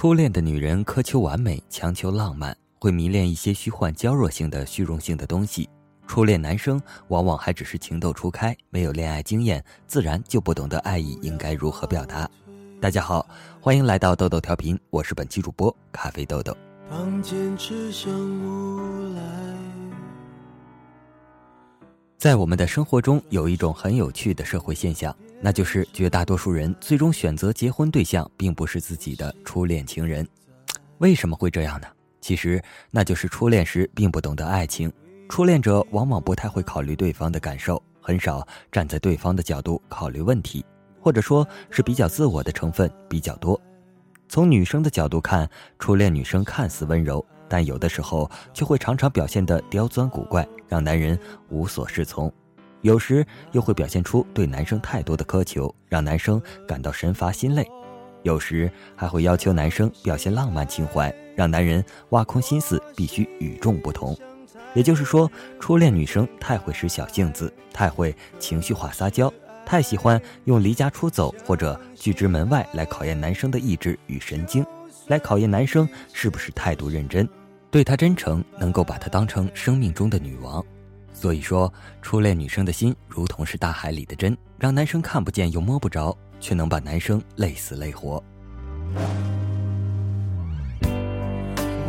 初恋的女人苛求完美，强求浪漫，会迷恋一些虚幻娇弱性的虚荣性的东西。初恋男生往往还只是情窦初开，没有恋爱经验，自然就不懂得爱意应该如何表达。大家好，欢迎来到豆豆调频，我是本期主播咖啡豆豆。在我们的生活中，有一种很有趣的社会现象。那就是绝大多数人最终选择结婚对象，并不是自己的初恋情人，为什么会这样呢？其实那就是初恋时并不懂得爱情，初恋者往往不太会考虑对方的感受，很少站在对方的角度考虑问题，或者说是比较自我的成分比较多。从女生的角度看，初恋女生看似温柔，但有的时候却会常常表现得刁钻古怪，让男人无所适从。有时又会表现出对男生太多的苛求，让男生感到神乏心累；有时还会要求男生表现浪漫情怀，让男人挖空心思必须与众不同。也就是说，初恋女生太会使小性子，太会情绪化撒娇，太喜欢用离家出走或者拒之门外来考验男生的意志与神经，来考验男生是不是态度认真，对他真诚，能够把她当成生命中的女王。所以说，初恋女生的心如同是大海里的针，让男生看不见又摸不着，却能把男生累死累活。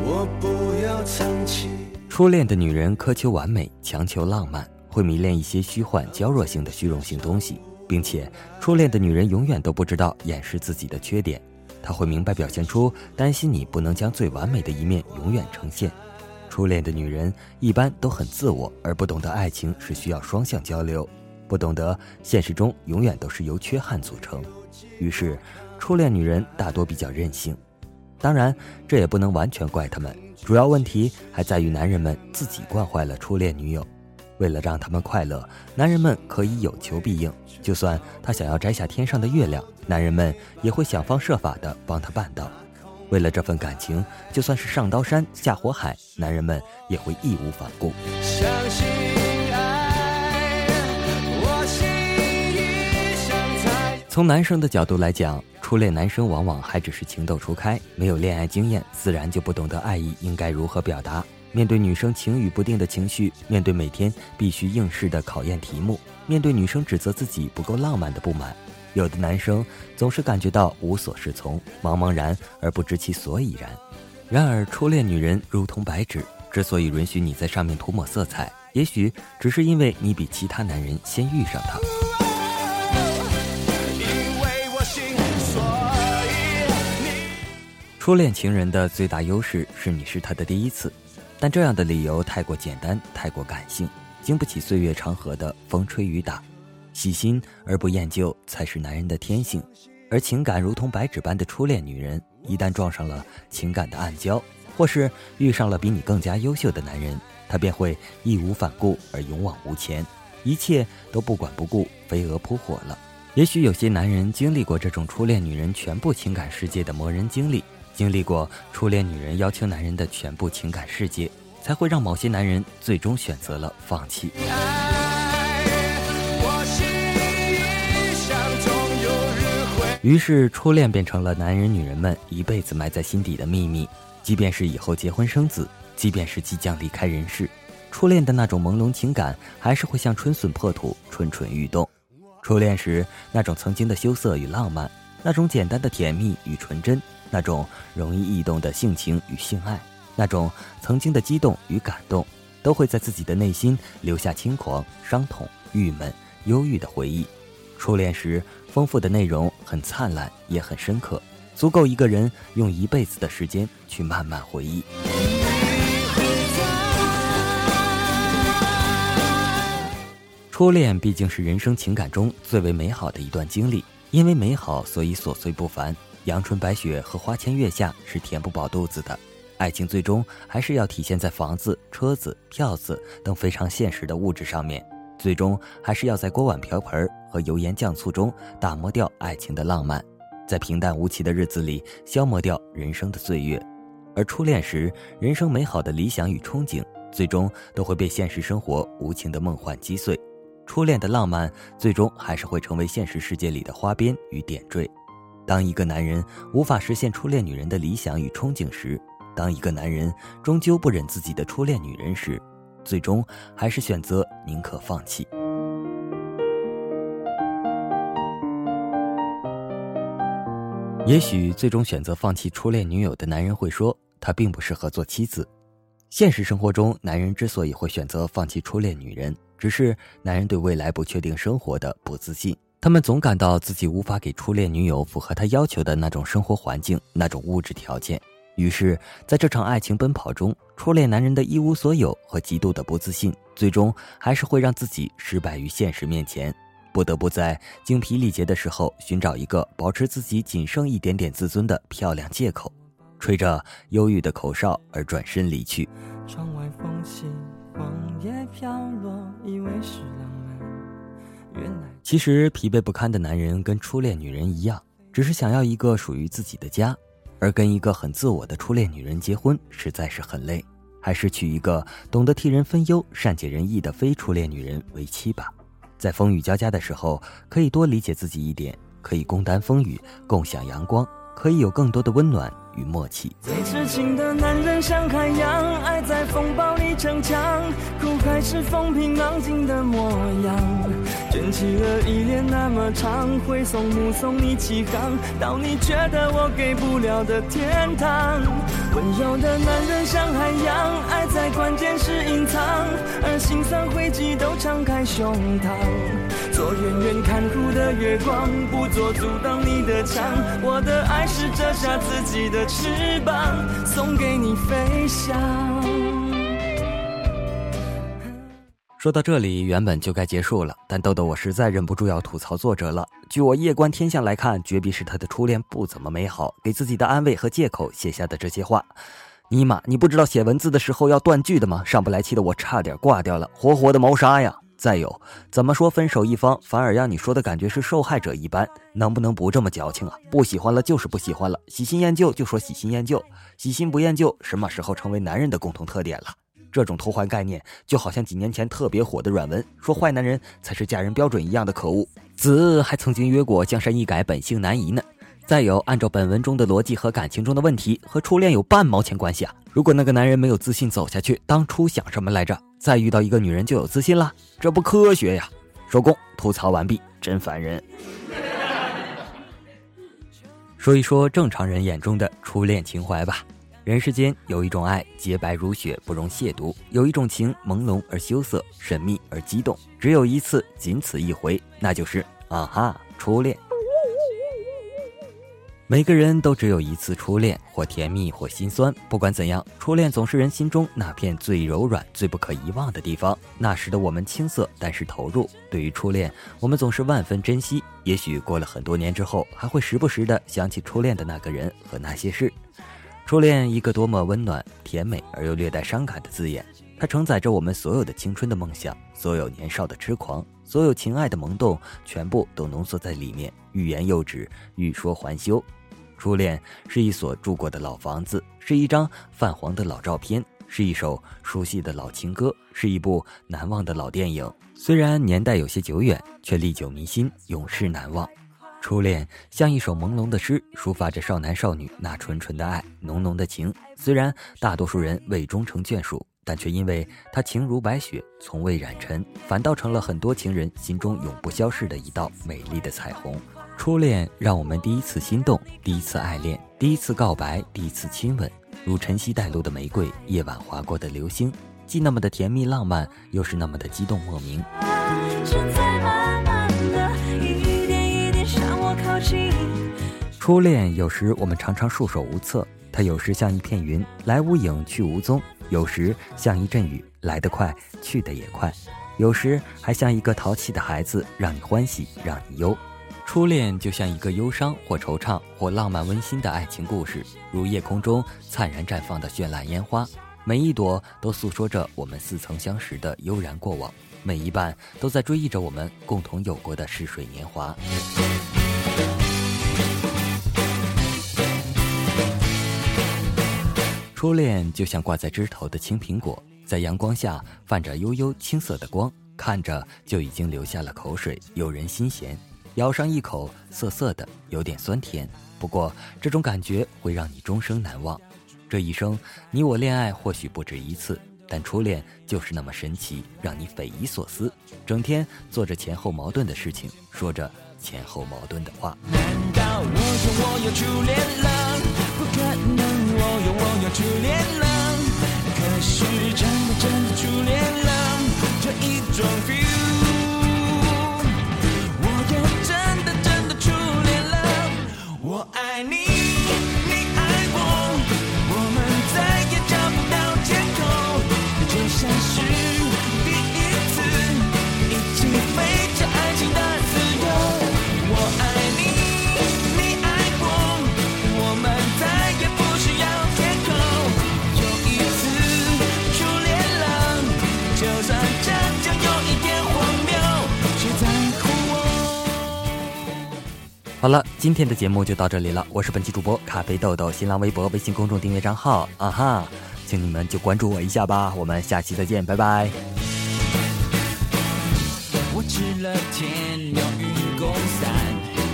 我不要藏起初恋的女人苛求完美，强求浪漫，会迷恋一些虚幻娇弱性的虚荣性东西，并且初恋的女人永远都不知道掩饰自己的缺点，他会明白表现出担心你不能将最完美的一面永远呈现。初恋的女人一般都很自我，而不懂得爱情是需要双向交流，不懂得现实中永远都是由缺憾组成。于是，初恋女人大多比较任性。当然，这也不能完全怪他们，主要问题还在于男人们自己惯坏了初恋女友。为了让他们快乐，男人们可以有求必应，就算他想要摘下天上的月亮，男人们也会想方设法的帮他办到。为了这份感情，就算是上刀山下火海，男人们也会义无反顾。从男生的角度来讲，初恋男生往往还只是情窦初开，没有恋爱经验，自然就不懂得爱意应该如何表达。面对女生情雨不定的情绪，面对每天必须应试的考验题目，面对女生指责自己不够浪漫的不满。有的男生总是感觉到无所适从、茫茫然而不知其所以然。然而，初恋女人如同白纸，之所以允许你在上面涂抹色彩，也许只是因为你比其他男人先遇上她。初恋情人的最大优势是你是他的第一次，但这样的理由太过简单、太过感性，经不起岁月长河的风吹雨打。细心而不厌旧才是男人的天性，而情感如同白纸般的初恋女人，一旦撞上了情感的暗礁，或是遇上了比你更加优秀的男人，她便会义无反顾而勇往无前，一切都不管不顾，飞蛾扑火了。也许有些男人经历过这种初恋女人全部情感世界的磨人经历，经历过初恋女人要求男人的全部情感世界，才会让某些男人最终选择了放弃。于是，初恋变成了男人、女人们一辈子埋在心底的秘密。即便是以后结婚生子，即便是即将离开人世，初恋的那种朦胧情感还是会像春笋破土，蠢蠢欲动。初恋时那种曾经的羞涩与浪漫，那种简单的甜蜜与纯真，那种容易易动的性情与性爱，那种曾经的激动与感动，都会在自己的内心留下轻狂、伤痛、郁闷、忧郁的回忆。初恋时丰富的内容很灿烂，也很深刻，足够一个人用一辈子的时间去慢慢回忆。初恋毕竟是人生情感中最为美好的一段经历，因为美好，所以琐碎不凡。阳春白雪和花前月下是填不饱肚子的，爱情最终还是要体现在房子、车子、票子等非常现实的物质上面。最终还是要在锅碗瓢盆和油盐酱醋中打磨掉爱情的浪漫，在平淡无奇的日子里消磨掉人生的岁月。而初恋时，人生美好的理想与憧憬，最终都会被现实生活无情的梦幻击碎。初恋的浪漫，最终还是会成为现实世界里的花边与点缀。当一个男人无法实现初恋女人的理想与憧憬时，当一个男人终究不忍自己的初恋女人时，最终还是选择宁可放弃。也许最终选择放弃初恋女友的男人会说，他并不适合做妻子。现实生活中，男人之所以会选择放弃初恋女人，只是男人对未来不确定生活的不自信。他们总感到自己无法给初恋女友符合他要求的那种生活环境、那种物质条件。于是，在这场爱情奔跑中，初恋男人的一无所有和极度的不自信，最终还是会让自己失败于现实面前。不得不在精疲力竭的时候寻找一个保持自己仅剩一点点自尊的漂亮借口，吹着忧郁的口哨而转身离去。窗外风起，黄叶飘落，以为是浪漫，其实疲惫不堪的男人跟初恋女人一样，只是想要一个属于自己的家，而跟一个很自我的初恋女人结婚实在是很累，还是娶一个懂得替人分忧、善解人意的非初恋女人为妻吧。在风雨交加的时候，可以多理解自己一点，可以共担风雨，共享阳光，可以有更多的温暖。与默契。最痴情的男人像海洋，爱在风暴里逞强，苦还是风平浪静的模样。起了依恋那么长，挥送目送你起航，到你觉得我给不了的天堂。温柔的男人像海洋，爱在关键时隐藏，而心酸汇集都敞开胸膛。做远远看护的月光，不做阻挡你的墙。我的爱是折下自己的。翅膀送给你飞翔。说到这里，原本就该结束了，但豆豆我实在忍不住要吐槽作者了。据我夜观天象来看，绝壁是他的初恋不怎么美好，给自己的安慰和借口写下的这些话。尼玛，你不知道写文字的时候要断句的吗？上不来气的我差点挂掉了，活活的谋杀呀！再有，怎么说分手一方反而让你说的感觉是受害者一般？能不能不这么矫情啊？不喜欢了就是不喜欢了，喜新厌旧就说喜新厌旧，喜新不厌旧什么时候成为男人的共同特点了？这种偷换概念就好像几年前特别火的软文说坏男人才是嫁人标准一样的可恶。子还曾经约过江山易改，本性难移呢。再有，按照本文中的逻辑和感情中的问题，和初恋有半毛钱关系啊？如果那个男人没有自信走下去，当初想什么来着？再遇到一个女人就有自信了，这不科学呀！收工，吐槽完毕，真烦人。说一说正常人眼中的初恋情怀吧。人世间有一种爱洁白如雪，不容亵渎；有一种情朦胧而羞涩，神秘而激动，只有一次，仅此一回，那就是啊哈，初恋。每个人都只有一次初恋，或甜蜜，或心酸。不管怎样，初恋总是人心中那片最柔软、最不可遗忘的地方。那时的我们青涩，但是投入。对于初恋，我们总是万分珍惜。也许过了很多年之后，还会时不时的想起初恋的那个人和那些事。初恋，一个多么温暖、甜美而又略带伤感的字眼。它承载着我们所有的青春的梦想，所有年少的痴狂，所有情爱的萌动，全部都浓缩在里面，欲言又止，欲说还休。初恋是一所住过的老房子，是一张泛黄的老照片，是一首熟悉的老情歌，是一部难忘的老电影。虽然年代有些久远，却历久弥新，永世难忘。初恋像一首朦胧的诗，抒发着少男少女那纯纯的爱，浓浓的情。虽然大多数人未终成眷属，但却因为它情如白雪，从未染尘，反倒成了很多情人心中永不消逝的一道美丽的彩虹。初恋让我们第一次心动，第一次爱恋，第一次告白，第一次亲吻，如晨曦带露的玫瑰，夜晚划过的流星，既那么的甜蜜浪漫，又是那么的激动莫名。初恋有时我们常常束手无策，它有时像一片云，来无影去无踪；有时像一阵雨，来得快，去得也快；有时还像一个淘气的孩子，让你欢喜，让你忧。初恋就像一个忧伤或惆怅或浪漫温馨的爱情故事，如夜空中灿然绽放的绚烂烟花，每一朵都诉说着我们似曾相识的悠然过往，每一瓣都在追忆着我们共同有过的逝水年华。初恋就像挂在枝头的青苹果，在阳光下泛着悠悠青涩的光，看着就已经流下了口水，诱人心弦。咬上一口，涩涩的，有点酸甜。不过这种感觉会让你终生难忘。这一生，你我恋爱或许不止一次，但初恋就是那么神奇，让你匪夷所思，整天做着前后矛盾的事情，说着前后矛盾的话。难道我说我有初恋了？不可能，初恋了。可是真的真的初恋了，这一种好了，今天的节目就到这里了。我是本期主播咖啡豆豆，新浪微博、微信公众订阅账号啊哈，请你们就关注我一下吧。我们下期再见，拜拜。我吃了天鸟鱼公伞，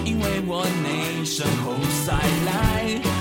因为我内生红塞来。